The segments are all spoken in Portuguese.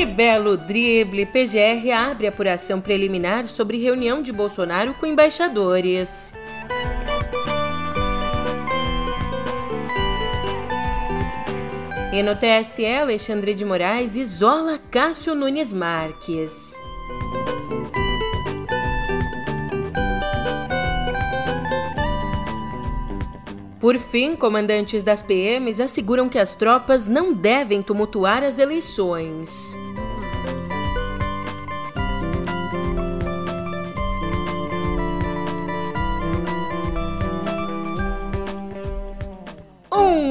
Que belo drible! PGR abre apuração preliminar sobre reunião de Bolsonaro com embaixadores. E no TSE, Alexandre de Moraes isola Cássio Nunes Marques. Por fim, comandantes das PMs asseguram que as tropas não devem tumultuar as eleições.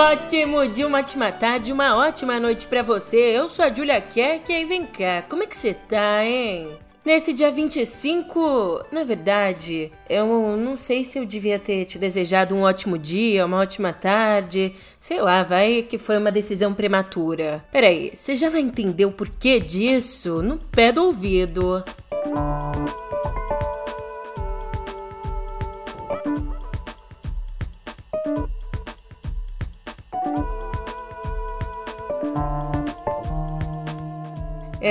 Ótimo dia, uma ótima tarde, uma ótima noite para você. Eu sou a Julia Keck e vem cá, como é que você tá, hein? Nesse dia 25, na verdade, eu não sei se eu devia ter te desejado um ótimo dia, uma ótima tarde, sei lá, vai que foi uma decisão prematura. Peraí, você já vai entender o porquê disso no pé do ouvido. Música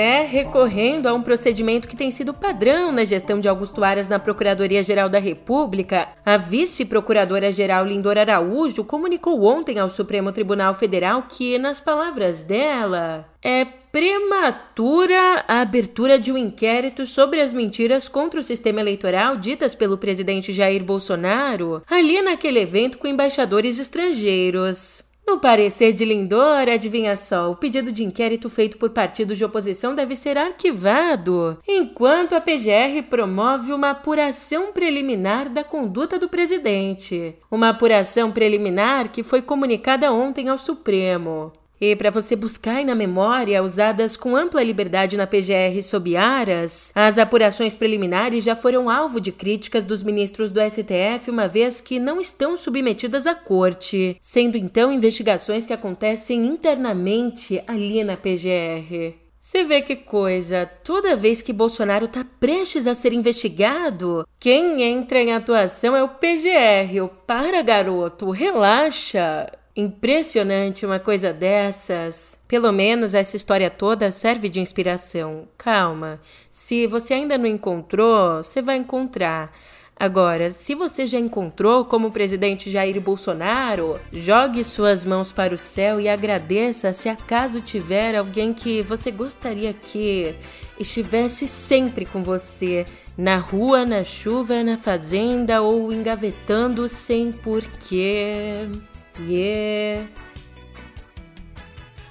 É, recorrendo a um procedimento que tem sido padrão na gestão de Augusto Aras na Procuradoria-Geral da República, a vice-procuradora-geral Lindor Araújo comunicou ontem ao Supremo Tribunal Federal que, nas palavras dela, é prematura a abertura de um inquérito sobre as mentiras contra o sistema eleitoral ditas pelo presidente Jair Bolsonaro ali naquele evento com embaixadores estrangeiros. No parecer de Lindor, adivinha só, o pedido de inquérito feito por partidos de oposição deve ser arquivado, enquanto a PGR promove uma apuração preliminar da conduta do presidente. Uma apuração preliminar que foi comunicada ontem ao Supremo. E para você buscar na memória, usadas com ampla liberdade na PGR sob aras, as apurações preliminares já foram alvo de críticas dos ministros do STF, uma vez que não estão submetidas à corte, sendo então investigações que acontecem internamente ali na PGR. Você vê que coisa, toda vez que Bolsonaro está prestes a ser investigado, quem entra em atuação é o PGR. O para, garoto, relaxa. Impressionante uma coisa dessas. Pelo menos essa história toda serve de inspiração. Calma. Se você ainda não encontrou, você vai encontrar. Agora, se você já encontrou como o presidente Jair Bolsonaro, jogue suas mãos para o céu e agradeça se acaso tiver alguém que você gostaria que estivesse sempre com você, na rua, na chuva, na fazenda ou engavetando sem porquê. Yeah.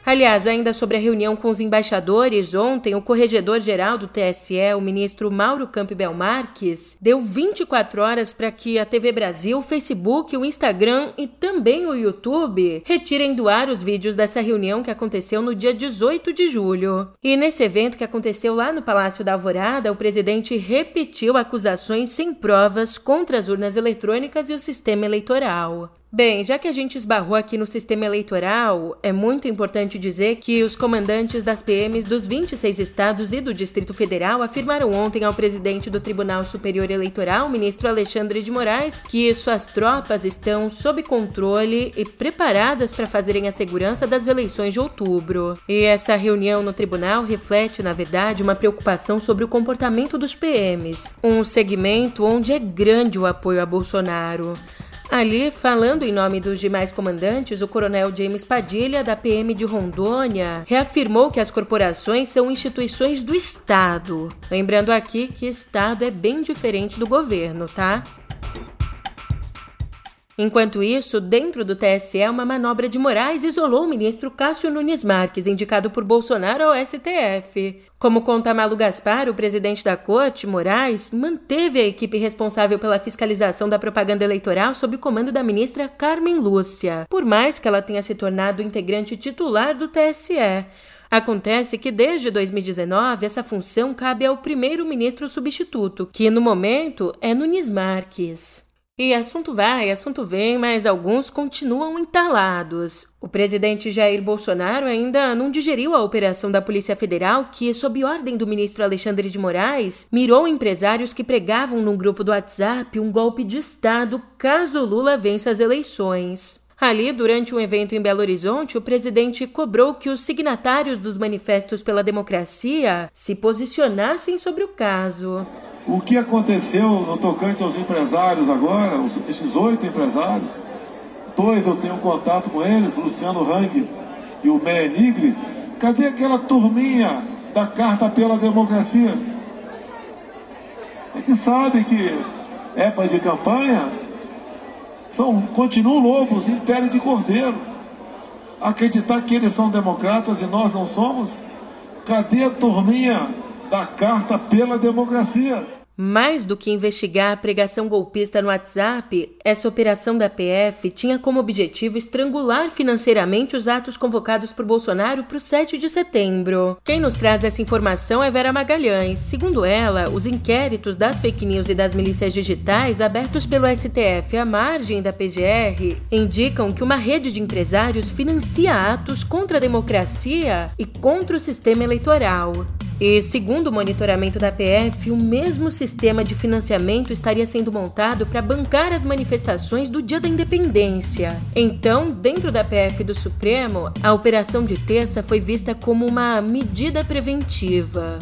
Aliás, ainda sobre a reunião com os embaixadores, ontem o corregedor-geral do TSE, o ministro Mauro Campbell Marques, deu 24 horas para que a TV Brasil, o Facebook, o Instagram e também o YouTube retirem do ar os vídeos dessa reunião que aconteceu no dia 18 de julho. E nesse evento que aconteceu lá no Palácio da Alvorada, o presidente repetiu acusações sem provas contra as urnas eletrônicas e o sistema eleitoral. Bem, já que a gente esbarrou aqui no sistema eleitoral, é muito importante dizer que os comandantes das PMs dos 26 estados e do Distrito Federal afirmaram ontem ao presidente do Tribunal Superior Eleitoral, ministro Alexandre de Moraes, que suas tropas estão sob controle e preparadas para fazerem a segurança das eleições de outubro. E essa reunião no tribunal reflete, na verdade, uma preocupação sobre o comportamento dos PMs, um segmento onde é grande o apoio a Bolsonaro. Ali, falando em nome dos demais comandantes, o coronel James Padilha, da PM de Rondônia, reafirmou que as corporações são instituições do Estado. Lembrando aqui que Estado é bem diferente do governo, tá? Enquanto isso, dentro do TSE, uma manobra de Moraes isolou o ministro Cássio Nunes Marques, indicado por Bolsonaro ao STF. Como conta Malu Gaspar, o presidente da corte, Moraes, manteve a equipe responsável pela fiscalização da propaganda eleitoral sob o comando da ministra Carmen Lúcia, por mais que ela tenha se tornado integrante titular do TSE. Acontece que desde 2019 essa função cabe ao primeiro-ministro substituto, que no momento é Nunes Marques. E assunto vai, assunto vem, mas alguns continuam entalados. O presidente Jair Bolsonaro ainda não digeriu a operação da Polícia Federal que, sob ordem do ministro Alexandre de Moraes, mirou empresários que pregavam num grupo do WhatsApp um golpe de Estado caso Lula vença as eleições. Ali, durante um evento em Belo Horizonte, o presidente cobrou que os signatários dos manifestos pela democracia se posicionassem sobre o caso. O que aconteceu no tocante aos empresários agora, esses oito empresários, dois eu tenho contato com eles, Luciano Hang e o Meia Nigri, cadê aquela turminha da Carta pela Democracia? A gente sabe que época de campanha são, continuam lobos em pele de cordeiro. Acreditar que eles são democratas e nós não somos? Cadê a turminha da carta pela democracia? Mais do que investigar a pregação golpista no WhatsApp, essa operação da PF tinha como objetivo estrangular financeiramente os atos convocados por Bolsonaro para o 7 de setembro. Quem nos traz essa informação é Vera Magalhães. Segundo ela, os inquéritos das fake news e das milícias digitais abertos pelo STF à margem da PGR indicam que uma rede de empresários financia atos contra a democracia e contra o sistema eleitoral. E, segundo o monitoramento da PF, o mesmo sistema de financiamento estaria sendo montado para bancar as manifestações do Dia da Independência. Então, dentro da PF do Supremo, a operação de terça foi vista como uma medida preventiva.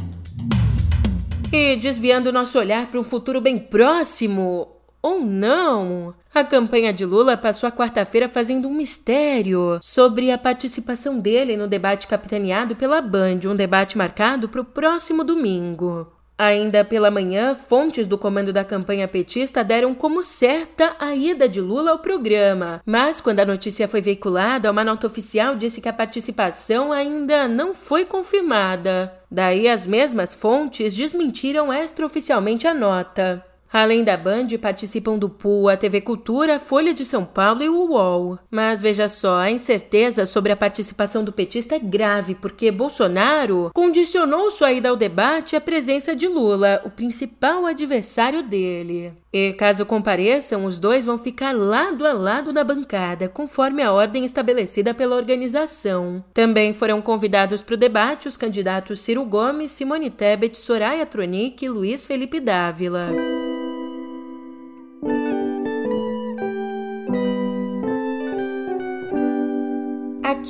E desviando nosso olhar para um futuro bem próximo, ou não, a campanha de Lula passou a quarta-feira fazendo um mistério sobre a participação dele no debate capitaneado pela Band, um debate marcado para o próximo domingo. Ainda pela manhã, fontes do comando da campanha petista deram como certa a ida de Lula ao programa, mas quando a notícia foi veiculada, uma nota oficial disse que a participação ainda não foi confirmada. Daí as mesmas fontes desmentiram extraoficialmente a nota. Além da Band, participam do pool a TV Cultura, Folha de São Paulo e o UOL. Mas veja só, a incerteza sobre a participação do petista é grave, porque Bolsonaro condicionou sua ida ao debate à presença de Lula, o principal adversário dele. E caso compareçam, os dois vão ficar lado a lado na bancada, conforme a ordem estabelecida pela organização. Também foram convidados para o debate os candidatos Ciro Gomes, Simone Tebet, Soraya Tronic e Luiz Felipe Dávila.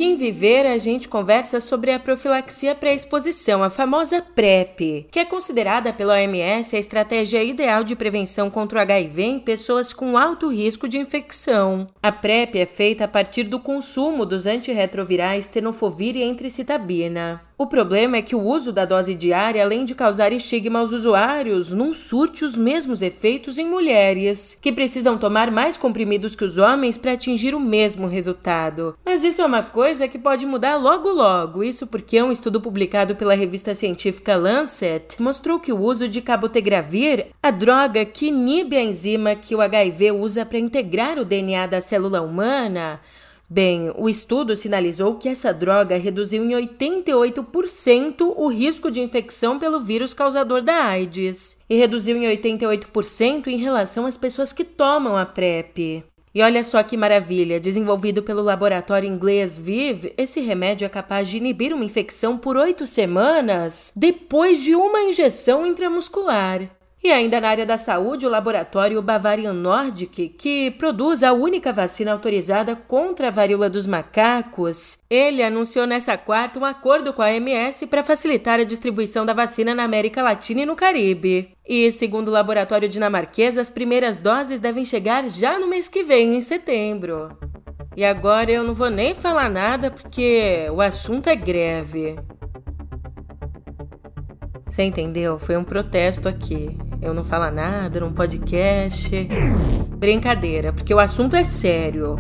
Em Viver, a gente conversa sobre a profilaxia pré-exposição, a famosa PrEP, que é considerada pela OMS a estratégia ideal de prevenção contra o HIV em pessoas com alto risco de infecção. A PrEP é feita a partir do consumo dos antirretrovirais tenofovir e entricitabina. O problema é que o uso da dose diária, além de causar estigma aos usuários, não surte os mesmos efeitos em mulheres, que precisam tomar mais comprimidos que os homens para atingir o mesmo resultado. Mas isso é uma coisa que pode mudar logo logo. Isso porque um estudo publicado pela revista científica Lancet mostrou que o uso de cabotegravir, a droga que inibe a enzima que o HIV usa para integrar o DNA da célula humana, Bem, o estudo sinalizou que essa droga reduziu em 88% o risco de infecção pelo vírus causador da AIDS e reduziu em 88% em relação às pessoas que tomam a PrEP. E olha só que maravilha! Desenvolvido pelo laboratório inglês Viv, esse remédio é capaz de inibir uma infecção por oito semanas depois de uma injeção intramuscular. E ainda na área da saúde, o laboratório Bavarian Nordic, que produz a única vacina autorizada contra a varíola dos macacos, ele anunciou nessa quarta um acordo com a OMS para facilitar a distribuição da vacina na América Latina e no Caribe. E, segundo o laboratório dinamarquês, as primeiras doses devem chegar já no mês que vem, em setembro. E agora eu não vou nem falar nada porque o assunto é greve. Você entendeu? Foi um protesto aqui. Eu não falo nada num podcast. Brincadeira, porque o assunto é sério.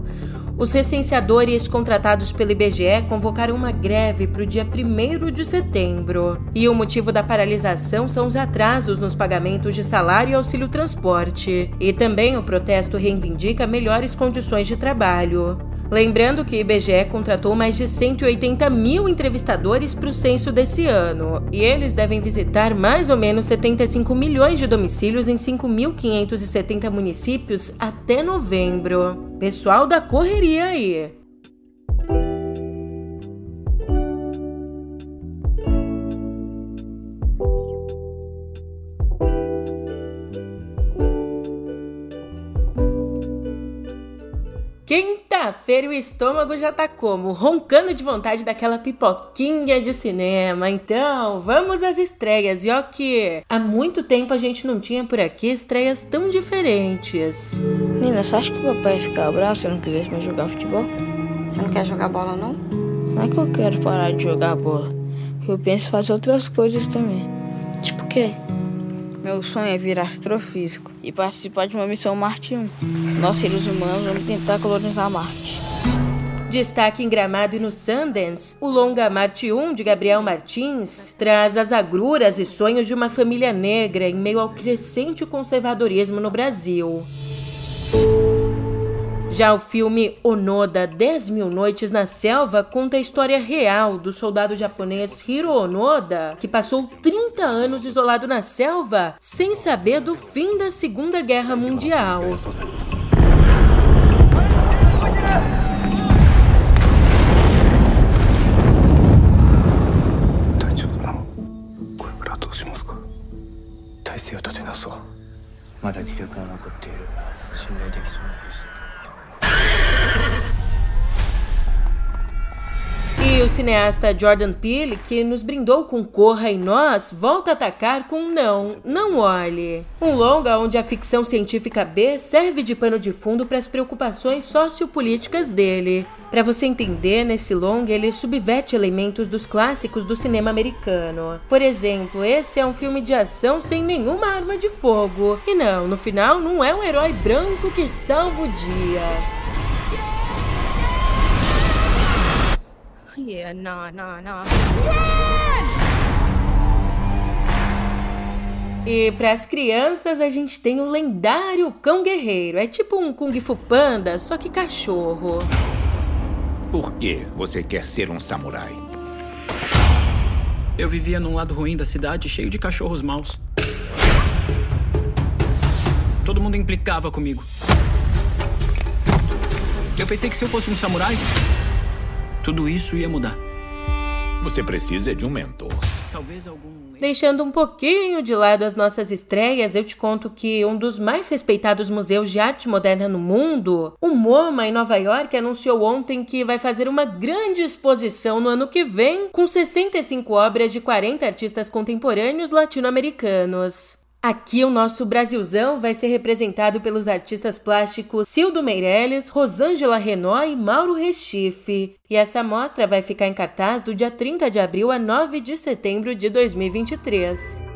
Os recenseadores contratados pelo IBGE convocaram uma greve para o dia 1 de setembro. E o motivo da paralisação são os atrasos nos pagamentos de salário e auxílio transporte. E também o protesto reivindica melhores condições de trabalho. Lembrando que o IBGE contratou mais de 180 mil entrevistadores para o censo desse ano, e eles devem visitar mais ou menos 75 milhões de domicílios em 5.570 municípios até novembro. Pessoal da correria aí! Quinta-feira o estômago já tá como? Roncando de vontade daquela pipoquinha de cinema. Então, vamos às estreias. E ó que há muito tempo a gente não tinha por aqui estreias tão diferentes. Nina, você acha que o papai ia ficar bravo se eu não quisesse mais jogar futebol? Você não quer jogar bola, não? Não é que eu quero parar de jogar bola. Eu penso em fazer outras coisas também. Tipo o quê? Meu sonho é virar astrofísico e participar de uma missão Marte 1. Nós, seres humanos, vamos tentar colonizar Marte. Destaque em Gramado e no Sundance, o longa Marte 1 de Gabriel Martins traz as agruras e sonhos de uma família negra em meio ao crescente conservadorismo no Brasil. Já o filme Onoda 10 Mil Noites na Selva conta a história real do soldado japonês Hiro Onoda, que passou 30 anos isolado na selva sem saber do fim da Segunda Guerra Mundial. E o cineasta Jordan Peele, que nos brindou com Corra em Nós, volta a atacar com Não, Não Olhe. Um longa onde a ficção científica B serve de pano de fundo para as preocupações sociopolíticas dele. Para você entender, nesse longa ele subverte elementos dos clássicos do cinema americano. Por exemplo, esse é um filme de ação sem nenhuma arma de fogo. E não, no final não é um herói branco que salva o dia. Yeah, nah, nah, nah. E para as crianças a gente tem o lendário cão guerreiro. É tipo um Kung Fu Panda, só que cachorro. Por que você quer ser um samurai? Eu vivia num lado ruim da cidade, cheio de cachorros maus. Todo mundo implicava comigo. Eu pensei que se eu fosse um samurai, tudo isso ia mudar. Você precisa de um mentor. Talvez algum. Deixando um pouquinho de lado as nossas estreias, eu te conto que um dos mais respeitados museus de arte moderna no mundo, o MoMA em Nova York, anunciou ontem que vai fazer uma grande exposição no ano que vem com 65 obras de 40 artistas contemporâneos latino-americanos. Aqui o nosso Brasilzão vai ser representado pelos artistas plásticos Cildo Meirelles, Rosângela Renault e Mauro Restife. E essa mostra vai ficar em cartaz do dia 30 de abril a 9 de setembro de 2023.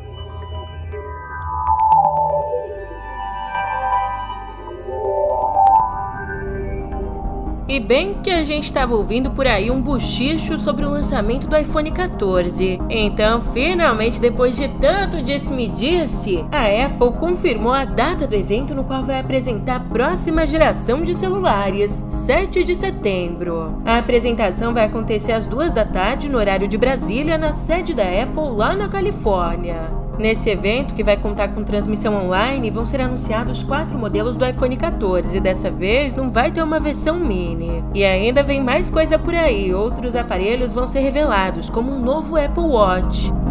E bem que a gente estava ouvindo por aí um bochicho sobre o lançamento do iPhone 14. Então, finalmente, depois de tanto disse-me-disse, a Apple confirmou a data do evento no qual vai apresentar a próxima geração de celulares, 7 de setembro. A apresentação vai acontecer às duas da tarde no horário de Brasília, na sede da Apple lá na Califórnia. Nesse evento, que vai contar com transmissão online, vão ser anunciados quatro modelos do iPhone 14 e dessa vez não vai ter uma versão mini. E ainda vem mais coisa por aí, outros aparelhos vão ser revelados, como um novo Apple Watch.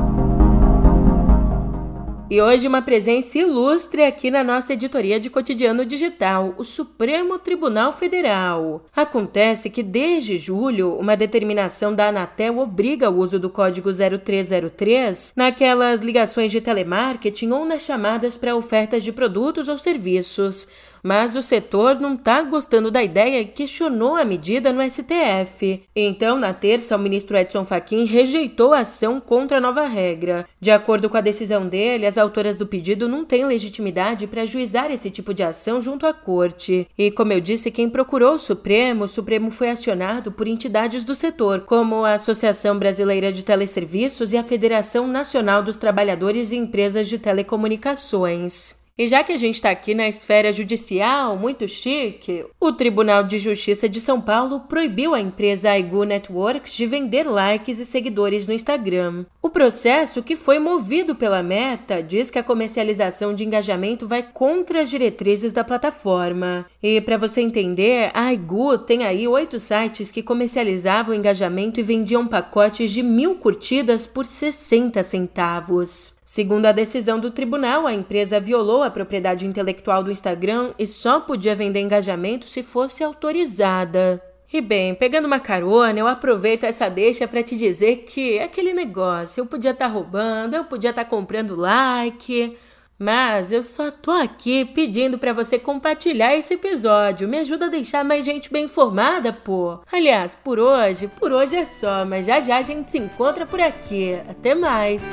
E hoje uma presença ilustre aqui na nossa editoria de cotidiano digital, o Supremo Tribunal Federal. Acontece que desde julho, uma determinação da Anatel obriga o uso do código 0303 naquelas ligações de telemarketing ou nas chamadas para ofertas de produtos ou serviços. Mas o setor não está gostando da ideia e questionou a medida no STF. Então, na terça, o ministro Edson Fachin rejeitou a ação contra a nova regra. De acordo com a decisão dele, as autoras do pedido não têm legitimidade para juizar esse tipo de ação junto à corte. E, como eu disse, quem procurou o Supremo, o Supremo foi acionado por entidades do setor, como a Associação Brasileira de Teleserviços e a Federação Nacional dos Trabalhadores e Empresas de Telecomunicações. E já que a gente está aqui na esfera judicial, muito chique, o Tribunal de Justiça de São Paulo proibiu a empresa Aigu Networks de vender likes e seguidores no Instagram. O processo, que foi movido pela Meta, diz que a comercialização de engajamento vai contra as diretrizes da plataforma. E para você entender, a Aigu tem aí oito sites que comercializavam engajamento e vendiam pacotes de mil curtidas por 60 centavos. Segundo a decisão do tribunal, a empresa violou a propriedade intelectual do Instagram e só podia vender engajamento se fosse autorizada. E bem, pegando uma carona, eu aproveito essa deixa para te dizer que aquele negócio, eu podia estar tá roubando, eu podia estar tá comprando like, mas eu só tô aqui pedindo para você compartilhar esse episódio. Me ajuda a deixar mais gente bem informada, pô. Aliás, por hoje, por hoje é só, mas já já a gente se encontra por aqui. Até mais.